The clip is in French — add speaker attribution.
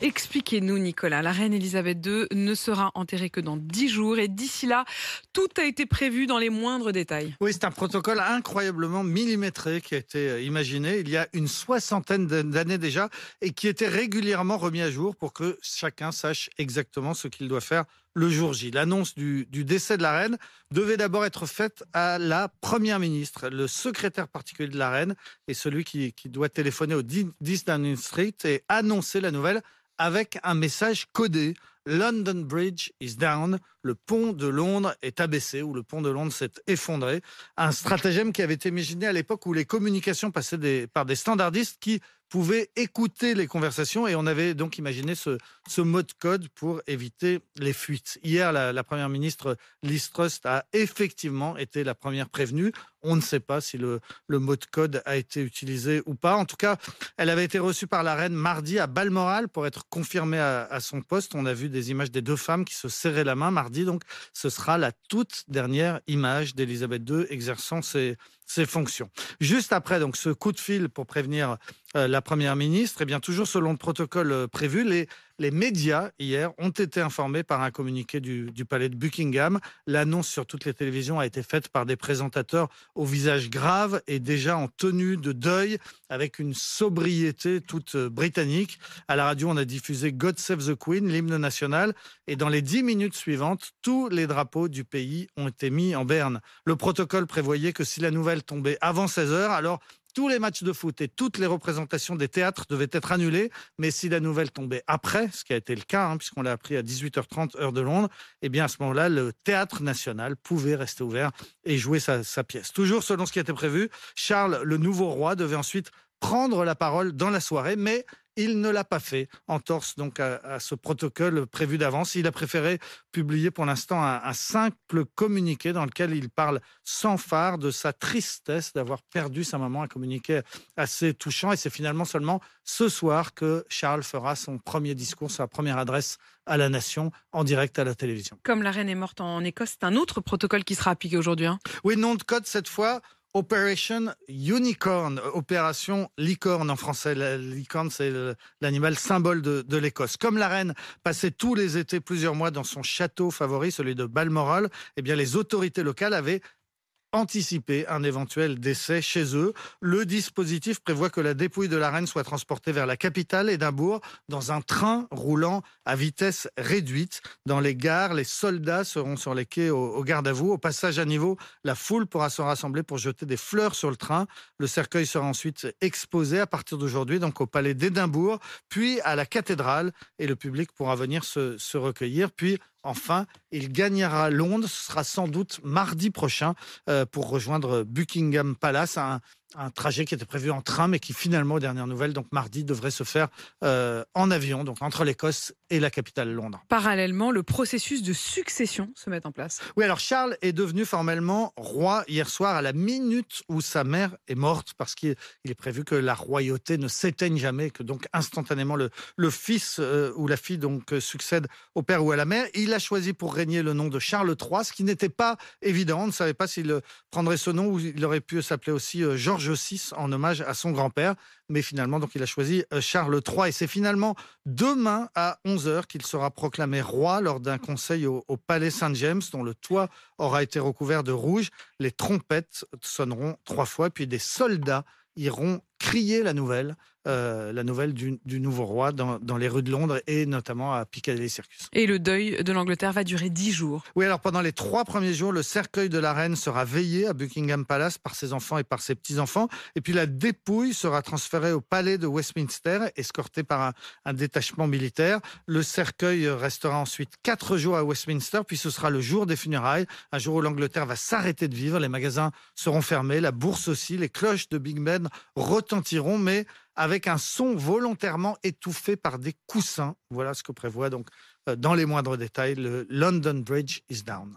Speaker 1: Expliquez-nous, Nicolas. La reine Elisabeth II ne sera enterrée que dans dix jours et d'ici là, tout a été prévu dans les moindres détails.
Speaker 2: Oui, c'est un protocole incroyablement millimétré qui a été euh, imaginé il y a une soixantaine d'années déjà et qui était régulièrement remis à jour pour que chacun sache exactement ce qu'il doit faire le jour J. L'annonce du, décès de la reine devait d'abord être faite à la première ministre, le secrétaire particulier de la reine et celui qui, qui doit téléphoner au 10 Downing Street et annoncer la nouvelle avec un message codé. London Bridge is down, le pont de Londres est abaissé ou le pont de Londres s'est effondré. Un stratagème qui avait été imaginé à l'époque où les communications passaient par des standardistes qui pouvaient écouter les conversations et on avait donc imaginé ce, ce mode code pour éviter les fuites. Hier, la, première ministre Liz Truss a effectivement été la première prévenue. On ne sait pas si le, le mot de code a été utilisé ou pas. En tout cas, elle avait été reçue par la reine mardi à Balmoral pour être confirmée à son poste. On a vu des images des deux femmes qui se serraient la main mardi. Donc, ce sera la toute dernière image d'Elisabeth II exerçant ses, ses fonctions. Juste après donc ce coup de fil pour prévenir euh, la première ministre, et eh bien toujours selon le protocole euh, prévu, les les médias, hier, ont été informés par un communiqué du, palais de Buckingham. L'annonce sur toutes les télévisions a été faite par des présentateurs au visage grave et déjà en tenue de deuil, avec une sobriété toute euh, britannique. À la radio, on a diffusé God Save the Queen, l'hymne national, et dans les dix minutes suivantes, tous les drapeaux du pays ont été mis en berne. Le protocole prévoyait que si la nouvelle tombait avant 16 heures, alors tous les matchs de foot et toutes les représentations des théâtres devaient être annulés. Mais si la nouvelle tombait après, ce qui a été le cas, hein, puisqu'on l'a appris à 18h30 heure de Londres, eh bien à ce moment-là, le théâtre national pouvait rester ouvert et jouer sa, sa pièce. Toujours selon ce qui était prévu, Charles, le nouveau roi, devait ensuite prendre la parole dans la soirée, mais il ne l'a pas fait, en torse donc à, ce protocole prévu d'avance. Il a préféré publier pour l'instant un, simple communiqué dans lequel il parle sans phare de sa tristesse d'avoir perdu sa maman, un communiqué assez touchant. Et c'est finalement seulement ce soir que Charles fera son premier discours, sa première adresse à la nation en direct à la télévision.
Speaker 1: Comme la reine est morte en Écosse, c'est un autre protocole qui sera appliqué aujourd'hui. Hein.
Speaker 2: oui, nom de code cette fois Operation Unicorn, opération licorne en français. La licorne, c'est l'animal symbole de, l'Écosse. Comme la reine passait tous les étés plusieurs mois dans son château favori, celui de Balmoral, eh bien, les autorités locales avaient anticiper un éventuel décès chez eux. Le dispositif prévoit que la dépouille de la reine soit transportée vers la capitale, Édimbourg, dans un train roulant à vitesse réduite. Dans les gares, les soldats seront sur les quais au, garde à vous. Au passage à niveau, la foule pourra se rassembler pour jeter des fleurs sur le train. Le cercueil sera ensuite exposé à partir d'aujourd'hui, donc au palais d'Édimbourg, puis à la cathédrale, et le public pourra venir se, se recueillir. Puis Enfin, il gagnera Londres. Ce sera sans doute mardi prochain euh, pour rejoindre Buckingham Palace, un trajet qui était prévu en train, mais qui finalement, aux dernières nouvelles, donc mardi, devrait se faire euh, en avion, donc entre l'Écosse et la capitale Londres.
Speaker 1: Parallèlement, le processus de succession se met en place.
Speaker 2: Oui, alors Charles est devenu formellement roi hier soir à la minute où sa mère est morte, parce qu'il est prévu que la royauté ne s'éteigne jamais, que donc instantanément le, le fils euh, ou la fille donc succède au père ou à la mère. Il a choisi pour régner le nom de Charles III, ce qui n'était pas évident. On ne savait pas s'il prendrait ce nom ou il aurait pu s'appeler aussi euh, VI en hommage à son grand-père. Mais finalement, donc, il a choisi euh, Charles III. Et c'est finalement demain à 11h qu'il sera proclamé roi lors d'un conseil au, au Palais Saint-James, dont le toit aura été recouvert de rouge. Les trompettes sonneront trois fois, puis des soldats iront crier la nouvelle euh, la nouvelle du, nouveau roi dans, les rues de Londres et notamment à Piccadilly Circus.
Speaker 1: Et le deuil de l'Angleterre va durer dix jours.
Speaker 2: Oui, alors pendant les trois premiers jours, le cercueil de la reine sera veillé à Buckingham Palace par ses enfants et par ses petits-enfants. Et puis la dépouille sera transférée au palais de Westminster, escortée par un, détachement militaire. Le cercueil restera ensuite quatre jours à Westminster, puis ce sera le jour des funérailles, un jour où l'Angleterre va s'arrêter de vivre, les magasins seront fermés, la bourse aussi, les cloches de Big Ben mais avec un son volontairement étouffé par des coussins. Voilà ce que prévoit donc euh, dans les moindres détails le London Bridge is down.